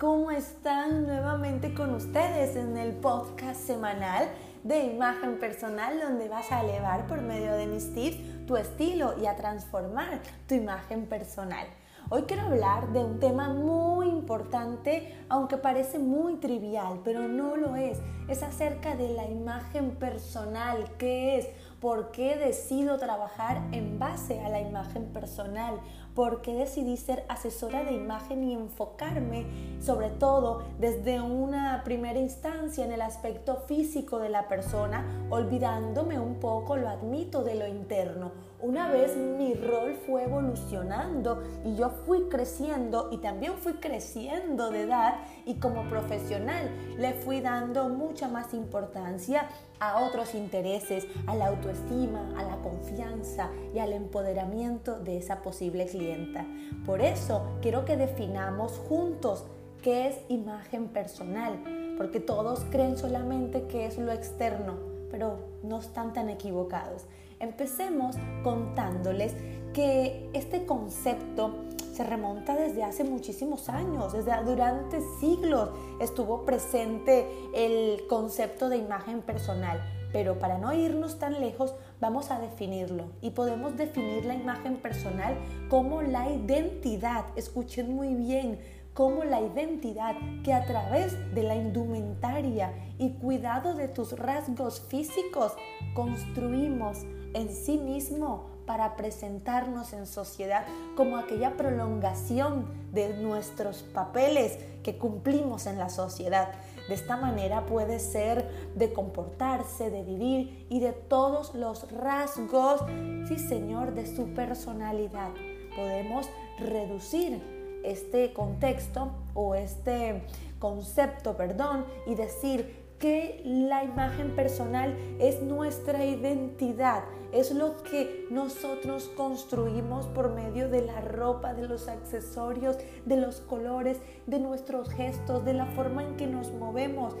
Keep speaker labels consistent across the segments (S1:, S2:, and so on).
S1: ¿cómo están? Nuevamente con ustedes en el podcast semanal de imagen personal donde vas a elevar por medio de mis tips tu estilo y a transformar tu imagen personal. Hoy quiero hablar de un tema muy importante, aunque parece muy trivial, pero no lo es. Es acerca de la imagen personal, qué es, por qué decido trabajar en base a la imagen personal, por qué decidí ser asesora de imagen y enfocarme sobre todo desde una primera instancia en el aspecto físico de la persona, olvidándome un poco, lo admito, de lo interno. Una vez mi rol fue evolucionando y yo fui creciendo y también fui creciendo de edad y como profesional le fui dando mucha más importancia a otros intereses, a la autoestima, a la confianza y al empoderamiento de esa posible clienta. Por eso quiero que definamos juntos qué es imagen personal, porque todos creen solamente que es lo externo, pero no están tan equivocados. Empecemos contándoles que este concepto se remonta desde hace muchísimos años, desde durante siglos estuvo presente el concepto de imagen personal. Pero para no irnos tan lejos, vamos a definirlo. Y podemos definir la imagen personal como la identidad. Escuchen muy bien, como la identidad que a través de la indumentaria y cuidado de tus rasgos físicos construimos en sí mismo para presentarnos en sociedad como aquella prolongación de nuestros papeles que cumplimos en la sociedad. De esta manera puede ser de comportarse, de vivir y de todos los rasgos, sí Señor, de su personalidad. Podemos reducir este contexto o este concepto, perdón, y decir que la imagen personal es nuestra identidad, es lo que nosotros construimos por medio de la ropa, de los accesorios, de los colores, de nuestros gestos, de la forma en que nos movemos,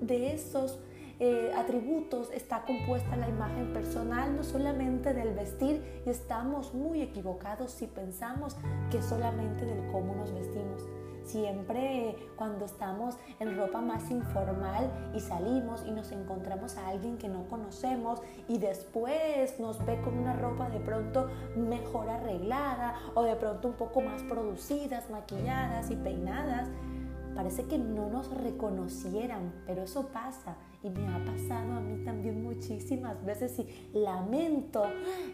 S1: de esos eh, atributos está compuesta la imagen personal, no solamente del vestir, y estamos muy equivocados si pensamos que solamente del cómo nos vestimos. Siempre cuando estamos en ropa más informal y salimos y nos encontramos a alguien que no conocemos y después nos ve con una ropa de pronto mejor arreglada o de pronto un poco más producidas, maquilladas y peinadas, parece que no nos reconocieran, pero eso pasa y me ha pasado a mí también muchísimas veces y lamento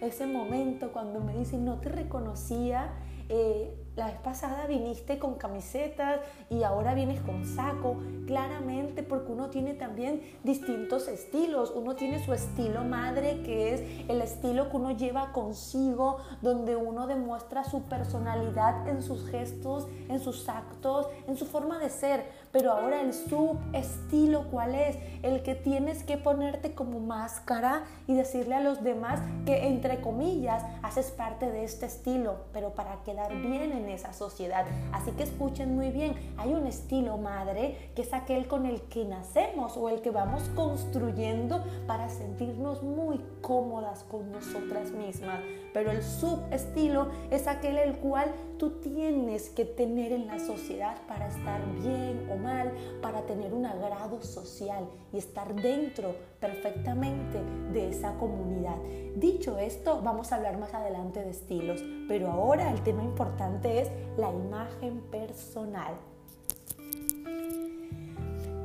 S1: ese momento cuando me dicen no te reconocía. Eh, la vez pasada viniste con camisetas y ahora vienes con saco, claramente porque uno tiene también distintos estilos. Uno tiene su estilo madre, que es el estilo que uno lleva consigo, donde uno demuestra su personalidad en sus gestos, en sus actos, en su forma de ser. Pero ahora el subestilo, ¿cuál es? El que tienes que ponerte como máscara y decirle a los demás que, entre comillas, haces parte de este estilo, pero para quedar bien en esa sociedad. Así que escuchen muy bien, hay un estilo madre que es aquel con el que nacemos o el que vamos construyendo para sentirnos muy cómodas con nosotras mismas. Pero el subestilo es aquel el cual tú tienes que tener en la sociedad para estar bien o mal, para tener un agrado social y estar dentro perfectamente de esa comunidad. Dicho esto, vamos a hablar más adelante de estilos, pero ahora el tema importante es la imagen personal.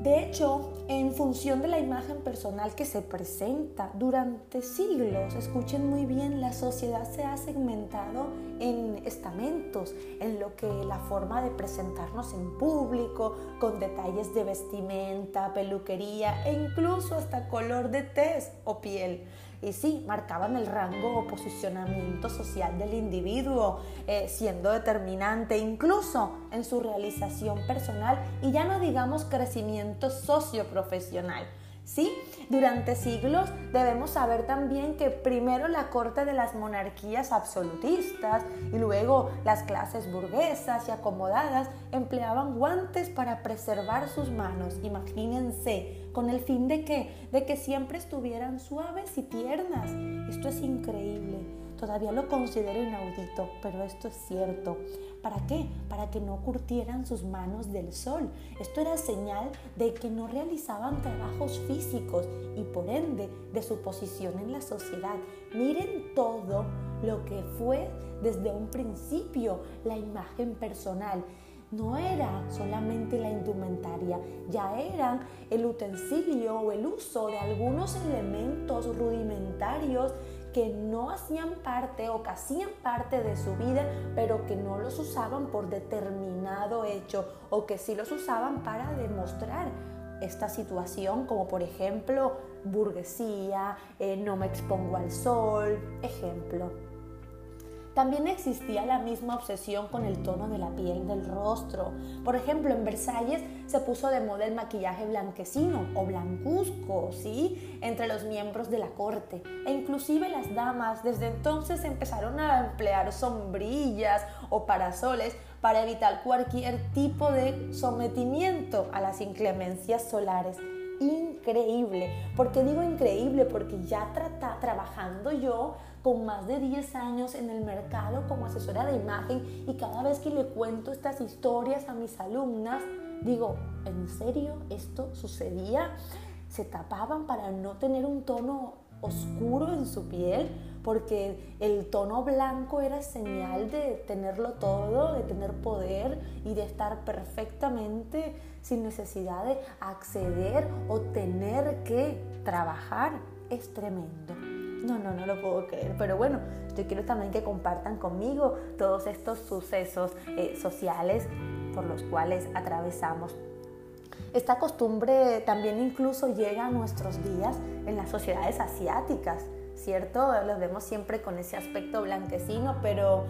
S1: De hecho, en función de la imagen personal que se presenta durante siglos, escuchen muy bien, la sociedad se ha segmentado en estamentos, en lo que la forma de presentarnos en público, con detalles de vestimenta, peluquería e incluso hasta color de tez o piel y sí, marcaban el rango o posicionamiento social del individuo, eh, siendo determinante incluso en su realización personal y ya no digamos crecimiento socioprofesional. ¿sí? Durante siglos debemos saber también que primero la corte de las monarquías absolutistas y luego las clases burguesas y acomodadas empleaban guantes para preservar sus manos, imagínense, con el fin de que, de que siempre estuvieran suaves y tiernas. Esto es increíble todavía lo considero inaudito, pero esto es cierto. ¿Para qué? Para que no curtieran sus manos del sol. Esto era señal de que no realizaban trabajos físicos y por ende de su posición en la sociedad. Miren todo lo que fue desde un principio la imagen personal no era solamente la indumentaria, ya eran el utensilio o el uso de algunos elementos rudimentarios que no hacían parte o que hacían parte de su vida, pero que no los usaban por determinado hecho o que sí los usaban para demostrar esta situación, como por ejemplo burguesía, eh, no me expongo al sol, ejemplo. También existía la misma obsesión con el tono de la piel del rostro. Por ejemplo, en Versalles se puso de moda el maquillaje blanquecino o blancuzco, ¿sí? Entre los miembros de la corte. E inclusive las damas desde entonces empezaron a emplear sombrillas o parasoles para evitar cualquier tipo de sometimiento a las inclemencias solares increíble. ¿Por qué digo increíble? Porque ya trabajando yo con más de 10 años en el mercado como asesora de imagen y cada vez que le cuento estas historias a mis alumnas, digo, ¿en serio esto sucedía? Se tapaban para no tener un tono oscuro en su piel, porque el tono blanco era señal de tenerlo todo, de tener poder y de estar perfectamente sin necesidad de acceder o tener que trabajar. Es tremendo. No, no, no lo puedo creer. Pero bueno, yo quiero también que compartan conmigo todos estos sucesos eh, sociales por los cuales atravesamos. Esta costumbre también incluso llega a nuestros días en las sociedades asiáticas. ¿cierto? Los vemos siempre con ese aspecto blanquecino, pero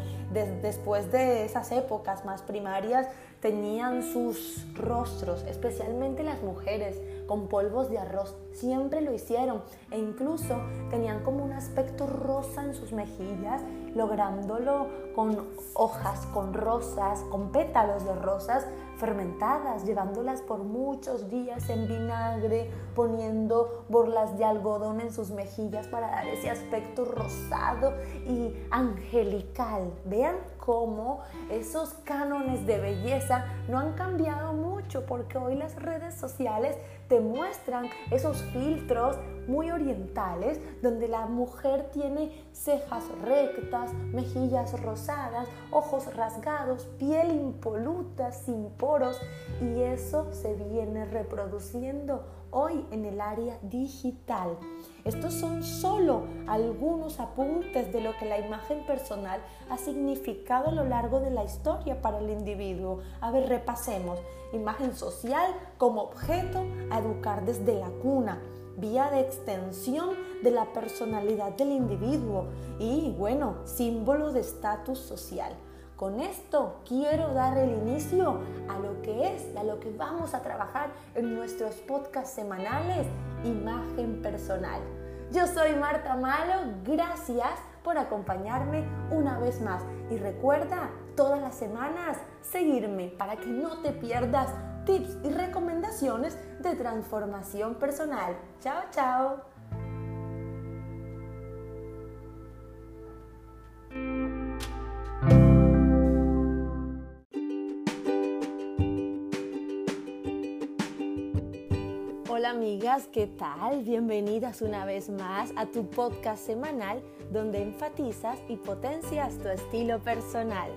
S1: después de esas épocas más primarias tenían sus rostros, especialmente las mujeres, con polvos de arroz. Siempre lo hicieron e incluso tenían como un aspecto rosa en sus mejillas, lográndolo con hojas, con rosas, con pétalos de rosas fermentadas, llevándolas por muchos días en vinagre, poniendo borlas de algodón en sus mejillas para dar ese aspecto rosado y angelical. Vean cómo esos cánones de belleza no han cambiado mucho porque hoy las redes sociales te muestran esos filtros muy orientales donde la mujer tiene cejas rectas, mejillas rosadas, ojos rasgados, piel impoluta, sin poros y eso se viene reproduciendo hoy en el área digital. Estos son solo algunos apuntes de lo que la imagen personal ha significado a lo largo de la historia para el individuo. A ver, repasemos. Imagen social como objeto a educar desde la cuna vía de extensión de la personalidad del individuo y, bueno, símbolo de estatus social. Con esto quiero dar el inicio a lo que es, a lo que vamos a trabajar en nuestros podcasts semanales, imagen personal. Yo soy Marta Malo, gracias por acompañarme una vez más y recuerda todas las semanas seguirme para que no te pierdas tips y recomendaciones de transformación personal. Chao, chao. Hola amigas, ¿qué tal? Bienvenidas una vez más a tu podcast semanal donde enfatizas y potencias tu estilo personal.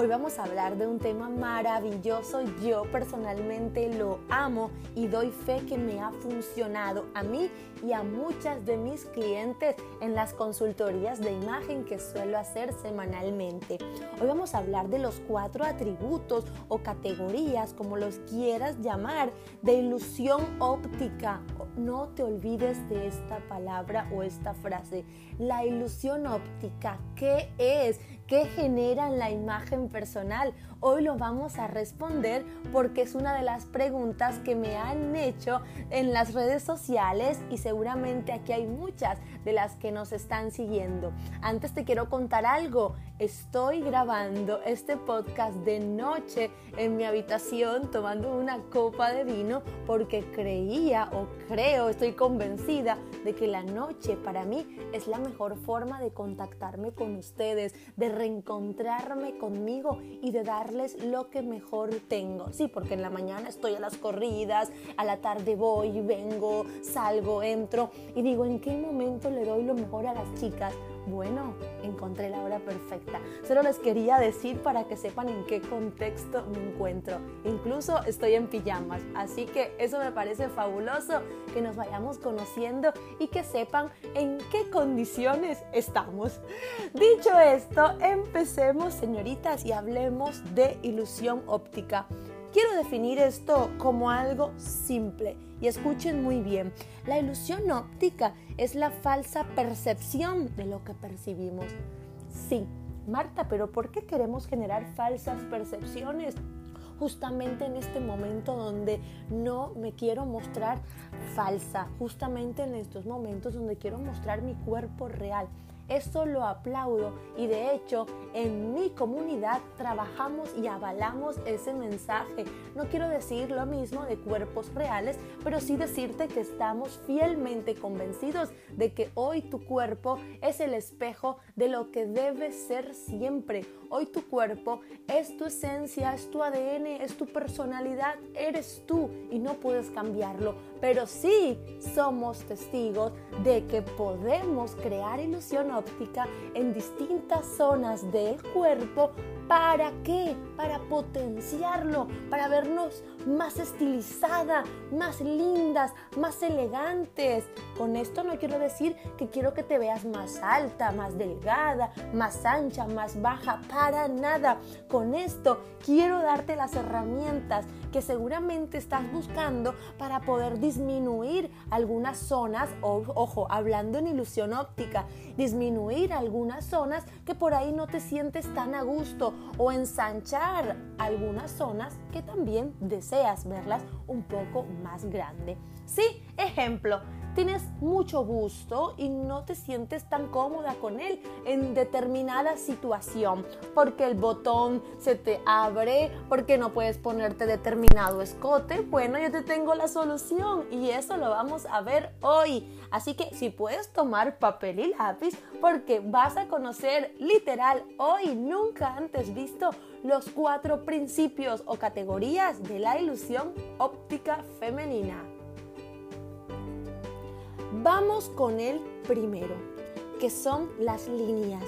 S1: Hoy vamos a hablar de un tema maravilloso. Yo personalmente lo amo y doy fe que me ha funcionado a mí y a muchas de mis clientes en las consultorías de imagen que suelo hacer semanalmente. Hoy vamos a hablar de los cuatro atributos o categorías, como los quieras llamar, de ilusión óptica. No te olvides de esta palabra o esta frase. La ilusión óptica, ¿qué es? ¿Qué generan la imagen personal? Hoy lo vamos a responder porque es una de las preguntas que me han hecho en las redes sociales y seguramente aquí hay muchas de las que nos están siguiendo. Antes te quiero contar algo. Estoy grabando este podcast de noche en mi habitación tomando una copa de vino porque creía o creo, estoy convencida de que la noche para mí es la mejor forma de contactarme con ustedes, de reencontrarme conmigo y de darles lo que mejor tengo. Sí, porque en la mañana estoy a las corridas, a la tarde voy, vengo, salgo, entro y digo, ¿en qué momento le doy lo mejor a las chicas? Bueno, encontré la hora perfecta. Solo les quería decir para que sepan en qué contexto me encuentro. Incluso estoy en pijamas, así que eso me parece fabuloso que nos vayamos conociendo y que sepan en qué condiciones estamos. Dicho esto, empecemos, señoritas, y hablemos de ilusión óptica. Quiero definir esto como algo simple y escuchen muy bien. La ilusión óptica es la falsa percepción de lo que percibimos. Sí, Marta, pero ¿por qué queremos generar falsas percepciones? justamente en este momento donde no me quiero mostrar falsa, justamente en estos momentos donde quiero mostrar mi cuerpo real. Eso lo aplaudo y de hecho en mi comunidad trabajamos y avalamos ese mensaje. No quiero decir lo mismo de cuerpos reales, pero sí decirte que estamos fielmente convencidos de que hoy tu cuerpo es el espejo de lo que debe ser siempre. Hoy tu cuerpo es tu esencia, es tu ADN, es tu personalidad, eres tú y no puedes cambiarlo. Pero sí somos testigos de que podemos crear ilusión óptica en distintas zonas del cuerpo ¿Para qué? Para potenciarlo, para vernos más estilizadas, más lindas, más elegantes. Con esto no quiero decir que quiero que te veas más alta, más delgada, más ancha, más baja, para nada. Con esto quiero darte las herramientas que seguramente estás buscando para poder disminuir algunas zonas, o, ojo, hablando en ilusión óptica, disminuir algunas zonas que por ahí no te sientes tan a gusto o ensanchar algunas zonas que también deseas verlas un poco más grande. Sí, ejemplo, tienes mucho gusto y no te sientes tan cómoda con él en determinada situación, porque el botón se te abre, porque no puedes ponerte determinado escote, bueno, yo te tengo la solución y eso lo vamos a ver hoy. Así que si puedes tomar papel y lápiz, porque vas a conocer literal hoy, nunca antes visto, los cuatro principios o categorías de la ilusión óptica femenina. Vamos con el primero, que son las líneas.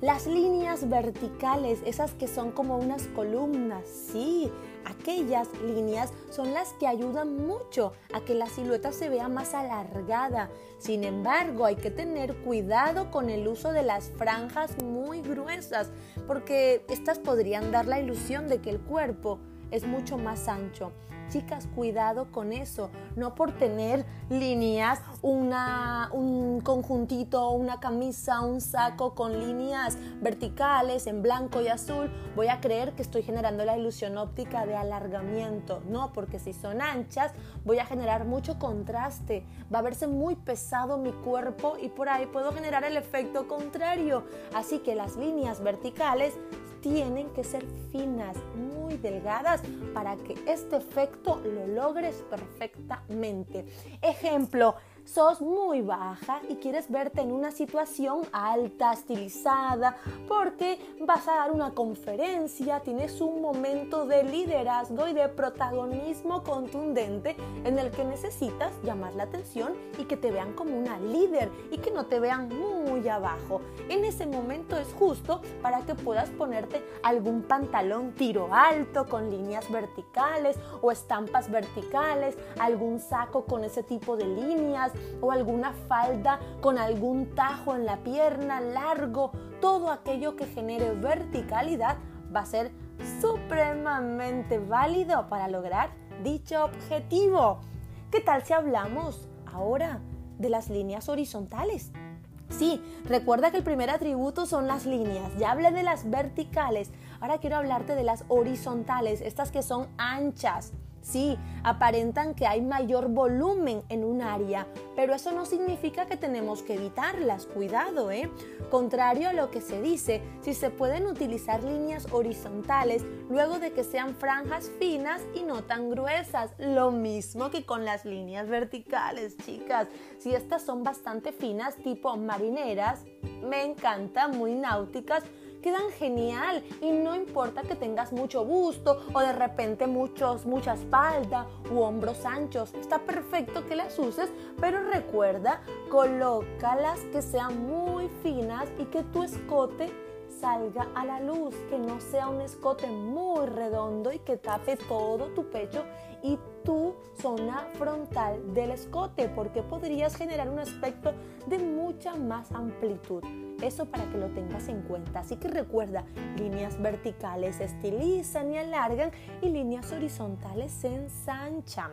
S1: Las líneas verticales, esas que son como unas columnas, sí, aquellas líneas son las que ayudan mucho a que la silueta se vea más alargada. Sin embargo, hay que tener cuidado con el uso de las franjas muy gruesas, porque estas podrían dar la ilusión de que el cuerpo es mucho más ancho. Chicas, cuidado con eso. No por tener líneas, una, un conjuntito, una camisa, un saco con líneas verticales en blanco y azul, voy a creer que estoy generando la ilusión óptica de alargamiento. No, porque si son anchas, voy a generar mucho contraste. Va a verse muy pesado mi cuerpo y por ahí puedo generar el efecto contrario. Así que las líneas verticales tienen que ser finas, muy delgadas, para que este efecto lo logres perfectamente. Ejemplo, sos muy baja y quieres verte en una situación alta, estilizada, porque vas a dar una conferencia, tienes un momento de liderazgo y de protagonismo contundente en el que necesitas llamar la atención y que te vean como una líder y que no te vean muy abajo. En ese momento es justo para que puedas ponerte algún pantalón tiro alto con líneas verticales o estampas verticales, algún saco con ese tipo de líneas, o alguna falda con algún tajo en la pierna largo, todo aquello que genere verticalidad va a ser supremamente válido para lograr dicho objetivo. ¿Qué tal si hablamos ahora de las líneas horizontales? Sí, recuerda que el primer atributo son las líneas. Ya hablé de las verticales. Ahora quiero hablarte de las horizontales, estas que son anchas. Sí, aparentan que hay mayor volumen en un área, pero eso no significa que tenemos que evitarlas. Cuidado, ¿eh? Contrario a lo que se dice, si se pueden utilizar líneas horizontales luego de que sean franjas finas y no tan gruesas. Lo mismo que con las líneas verticales, chicas. Si estas son bastante finas, tipo marineras, me encanta, muy náuticas, quedan genial y no importa que tengas mucho busto o de repente muchos, mucha espalda u hombros anchos. Está perfecto que las uses, pero recuerda, colócalas que sean muy finas y que tu escote salga a la luz, que no sea un escote muy redondo y que tape todo tu pecho y tu zona frontal del escote, porque podrías generar un aspecto de mucha más amplitud. Eso para que lo tengas en cuenta. Así que recuerda, líneas verticales estilizan y alargan y líneas horizontales se ensanchan.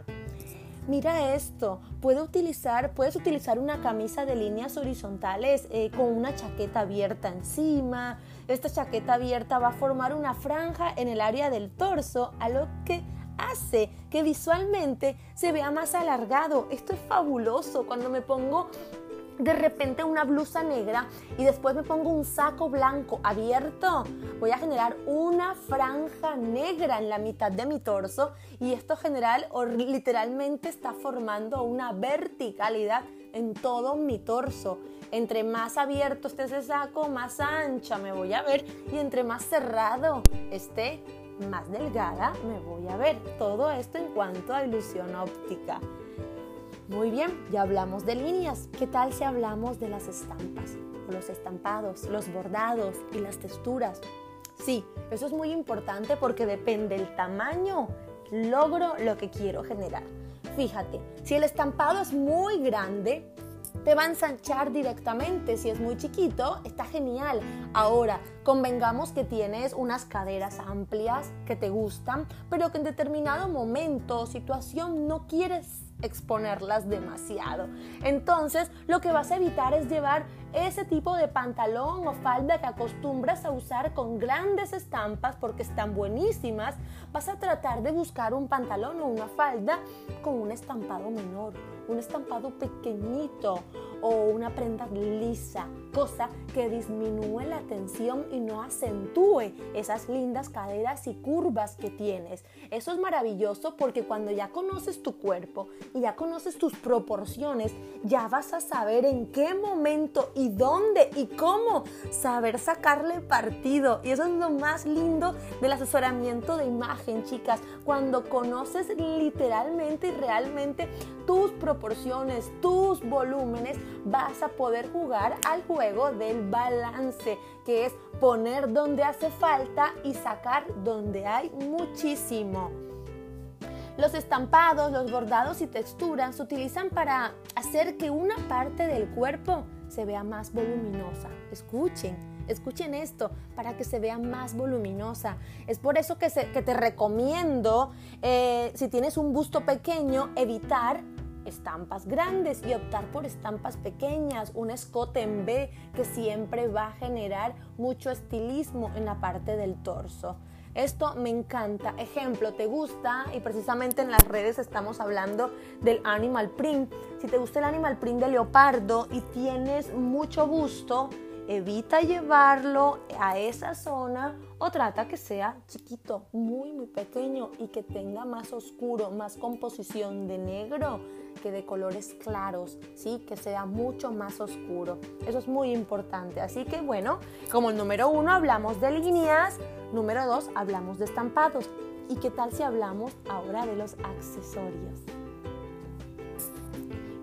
S1: Mira esto, puedes utilizar, puedes utilizar una camisa de líneas horizontales eh, con una chaqueta abierta encima. Esta chaqueta abierta va a formar una franja en el área del torso, a lo que hace que visualmente se vea más alargado. Esto es fabuloso cuando me pongo de repente una blusa negra y después me pongo un saco blanco abierto, voy a generar una franja negra en la mitad de mi torso y esto general o literalmente está formando una verticalidad en todo mi torso. Entre más abierto esté ese saco, más ancha me voy a ver y entre más cerrado esté, más delgada me voy a ver. Todo esto en cuanto a ilusión óptica. Muy bien, ya hablamos de líneas. ¿Qué tal si hablamos de las estampas? los estampados, los bordados y las texturas. Sí, eso es muy importante porque depende del tamaño, logro lo que quiero generar. Fíjate, si el estampado es muy grande, te va a ensanchar directamente. Si es muy chiquito, está genial. Ahora, convengamos que tienes unas caderas amplias que te gustan, pero que en determinado momento o situación no quieres exponerlas demasiado. Entonces, lo que vas a evitar es llevar ese tipo de pantalón o falda que acostumbras a usar con grandes estampas porque están buenísimas. Vas a tratar de buscar un pantalón o una falda con un estampado menor, un estampado pequeñito o una prenda lisa, cosa que disminuye la tensión y no acentúe esas lindas caderas y curvas que tienes. Eso es maravilloso porque cuando ya conoces tu cuerpo y ya conoces tus proporciones, ya vas a saber en qué momento y dónde y cómo saber sacarle partido. Y eso es lo más lindo del asesoramiento de imagen, chicas. Cuando conoces literalmente y realmente tus proporciones, tus volúmenes, vas a poder jugar al juego del balance, que es poner donde hace falta y sacar donde hay muchísimo. Los estampados, los bordados y texturas se utilizan para hacer que una parte del cuerpo se vea más voluminosa. Escuchen, escuchen esto para que se vea más voluminosa. Es por eso que, te recomiendo, eh, si tienes un busto pequeño, evitar estampas grandes y optar por estampas pequeñas, un escote en B que siempre va a generar mucho estilismo en la parte del torso. Esto me encanta. Ejemplo, ¿te gusta? Y precisamente en las redes estamos hablando del animal print. Si te gusta el animal print de leopardo y tienes mucho gusto, evita llevarlo a esa zona o trata que sea chiquito, muy muy pequeño y que tenga más oscuro, más composición de negro que de colores claros, ¿sí? que sea mucho más oscuro. Eso es muy importante. Así que bueno, como el número uno hablamos de líneas, número dos hablamos de estampados. ¿Y qué tal si hablamos ahora de los accesorios?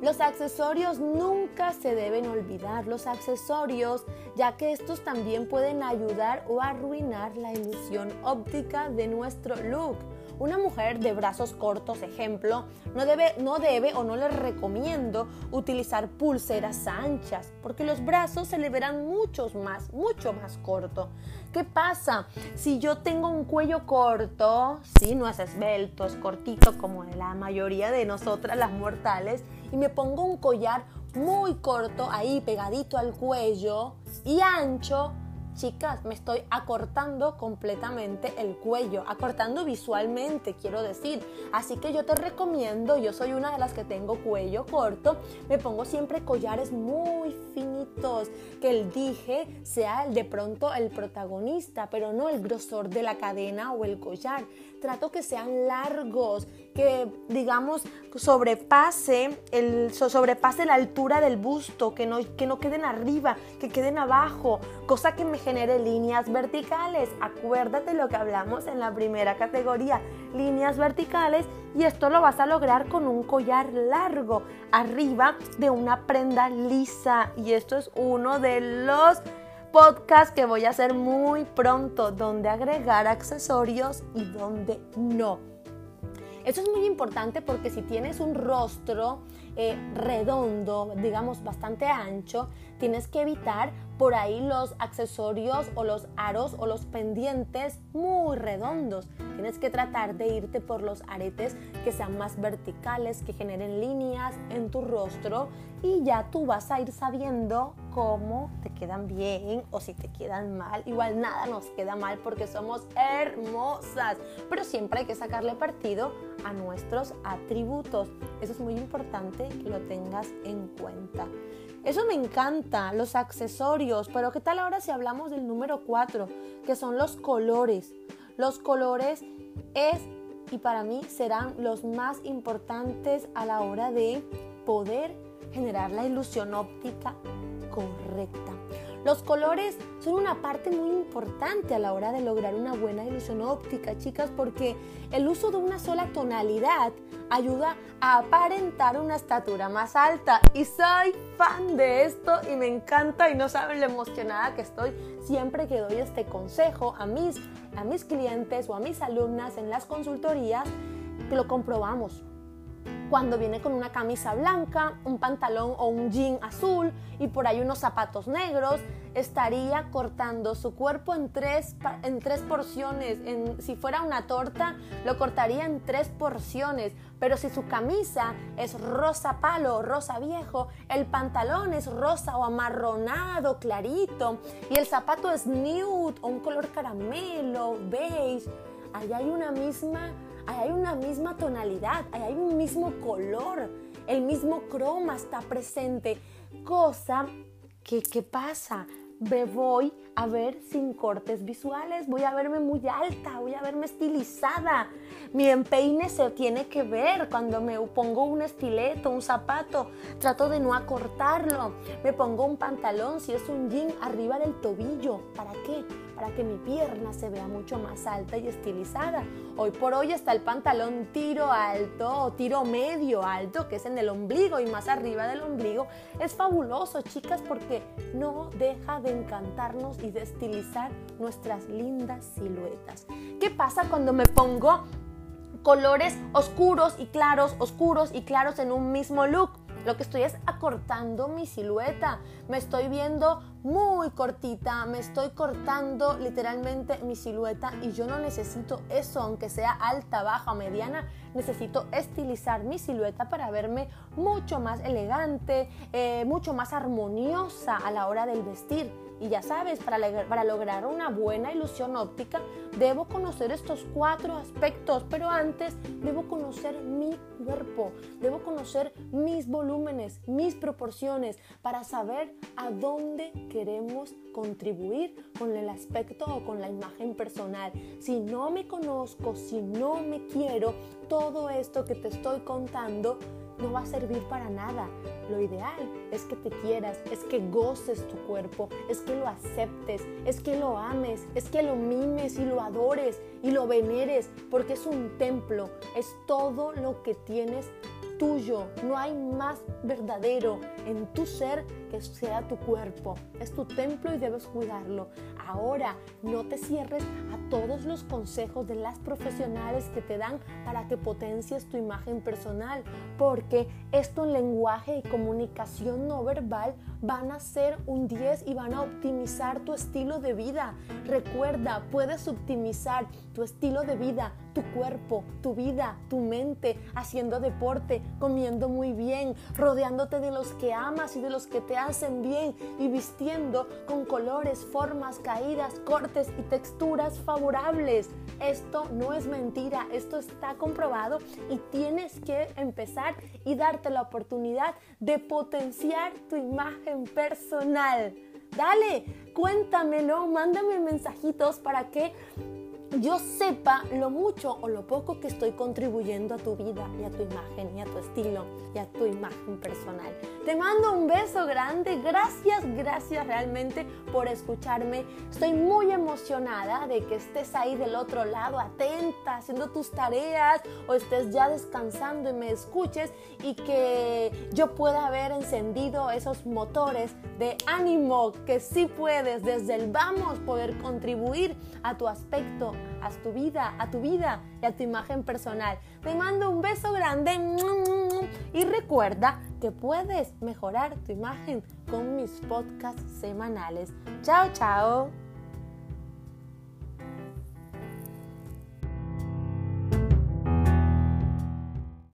S1: Los accesorios nunca se deben olvidar, los accesorios, ya que estos también pueden ayudar o arruinar la ilusión óptica de nuestro look. Una mujer de brazos cortos, ejemplo, no debe, no debe o no le recomiendo utilizar pulseras anchas, porque los brazos se le verán muchos más, mucho más corto. ¿Qué pasa? Si yo tengo un cuello corto, si no es esbelto, es cortito como la mayoría de nosotras las mortales, y me pongo un collar muy corto, ahí pegadito al cuello y ancho chicas, me estoy acortando completamente el cuello, acortando visualmente, quiero decir. Así que yo te recomiendo, yo soy una de las que tengo cuello corto, me pongo siempre collares muy finitos, que el dije sea de pronto el protagonista, pero no el grosor de la cadena o el collar. Trato que sean largos, que digamos sobrepase, el, sobrepase la altura del busto, que no, que no queden arriba, que queden abajo, cosa que me genere líneas verticales. Acuérdate lo que hablamos en la primera categoría, líneas verticales, y esto lo vas a lograr con un collar largo arriba de una prenda lisa. Y esto es uno de los podcasts que voy a hacer muy pronto, donde agregar accesorios y donde no. Eso es muy importante porque si tienes un rostro eh, redondo, digamos bastante ancho, tienes que evitar por ahí los accesorios o los aros o los pendientes muy redondos. Tienes que tratar de irte por los aretes que sean más verticales, que generen líneas en tu rostro y ya tú vas a ir sabiendo cómo te quedan bien o si te quedan mal. Igual nada nos queda mal porque somos hermosas, pero siempre hay que sacarle partido a nuestros atributos. Eso es muy importante que lo tengas en cuenta. Eso me encanta, los accesorios, pero ¿qué tal ahora si hablamos del número 4, que son los colores? Los colores es y para mí serán los más importantes a la hora de poder generar la ilusión óptica correcta. Los colores son una parte muy importante a la hora de lograr una buena ilusión óptica, chicas, porque el uso de una sola tonalidad ayuda a aparentar una estatura más alta. Y soy fan de esto y me encanta y no saben lo emocionada que estoy siempre que doy este consejo a mis, a mis clientes o a mis alumnas en las consultorías, lo comprobamos cuando viene con una camisa blanca, un pantalón o un jean azul y por ahí unos zapatos negros, estaría cortando su cuerpo en tres, en tres porciones. Si fuera una torta, lo cortaría en tres porciones. Pero si su camisa es rosa palo o rosa viejo, el pantalón es rosa o amarronado, clarito, y el zapato es nude o un color caramelo, beige, ahí hay una misma hay una misma tonalidad, hay un mismo color, el mismo croma está presente, cosa que, ¿qué pasa? Me voy a ver sin cortes visuales, voy a verme muy alta, voy a verme estilizada. Mi empeine se tiene que ver cuando me pongo un estileto, un zapato, trato de no acortarlo. Me pongo un pantalón, si es un jean, arriba del tobillo. ¿Para qué? para que mi pierna se vea mucho más alta y estilizada. Hoy por hoy está el pantalón tiro alto o tiro medio alto, que es en el ombligo y más arriba del ombligo. Es fabuloso, chicas, porque no deja de encantarnos y de estilizar nuestras lindas siluetas. ¿Qué pasa cuando me pongo colores oscuros y claros, oscuros y claros en un mismo look? Lo que estoy es acortando mi silueta. Me estoy viendo muy cortita, me estoy cortando literalmente mi silueta y yo no necesito eso, aunque sea alta, baja o mediana, necesito estilizar mi silueta para verme mucho más elegante, eh, mucho más armoniosa a la hora del vestir. Y ya sabes, para, para lograr una buena ilusión óptica, debo conocer estos cuatro aspectos, pero antes debo conocer mi cuerpo, debo conocer mis volúmenes, mis proporciones, para saber a dónde queremos contribuir con el aspecto o con la imagen personal. Si no me conozco, si no me quiero, todo esto que te estoy contando no va a servir para nada. Lo ideal es que te quieras, es que goces tu cuerpo, es que lo aceptes, es que lo ames, es que lo mimes y lo adores y lo veneres, porque es un templo, es todo lo que tienes tuyo, no hay más verdadero en tu ser que sea tu cuerpo. Es tu templo y debes cuidarlo. Ahora, no te cierres a todos los consejos de las profesionales que te dan para que potencies tu imagen personal, porque esto en lenguaje y comunicación no verbal van a ser un 10 y van a optimizar tu estilo de vida. Recuerda, puedes optimizar tu estilo de vida, tu cuerpo, tu vida, tu mente, haciendo deporte, comiendo muy bien, rodeándote de los que amas y de los que te hacen bien y vistiendo con colores, formas, caídas, cortes y texturas favorables. Esto no es mentira, esto está comprobado y tienes que empezar y darte la oportunidad de potenciar tu imagen personal. Dale, cuéntamelo, mándame mensajitos para que yo sepa lo mucho o lo poco que estoy contribuyendo a tu vida y a tu imagen y a tu estilo y a tu imagen personal. Te mando un beso grande, gracias, gracias realmente por escucharme. Estoy muy emocionada de que estés ahí del otro lado, atenta, haciendo tus tareas o estés ya descansando y me escuches y que yo pueda haber encendido esos motores de ánimo que sí puedes desde el vamos poder contribuir a tu aspecto a tu vida, a tu vida y a tu imagen personal. Te mando un beso grande y recuerda que puedes mejorar tu imagen con mis podcasts semanales. Chao, chao.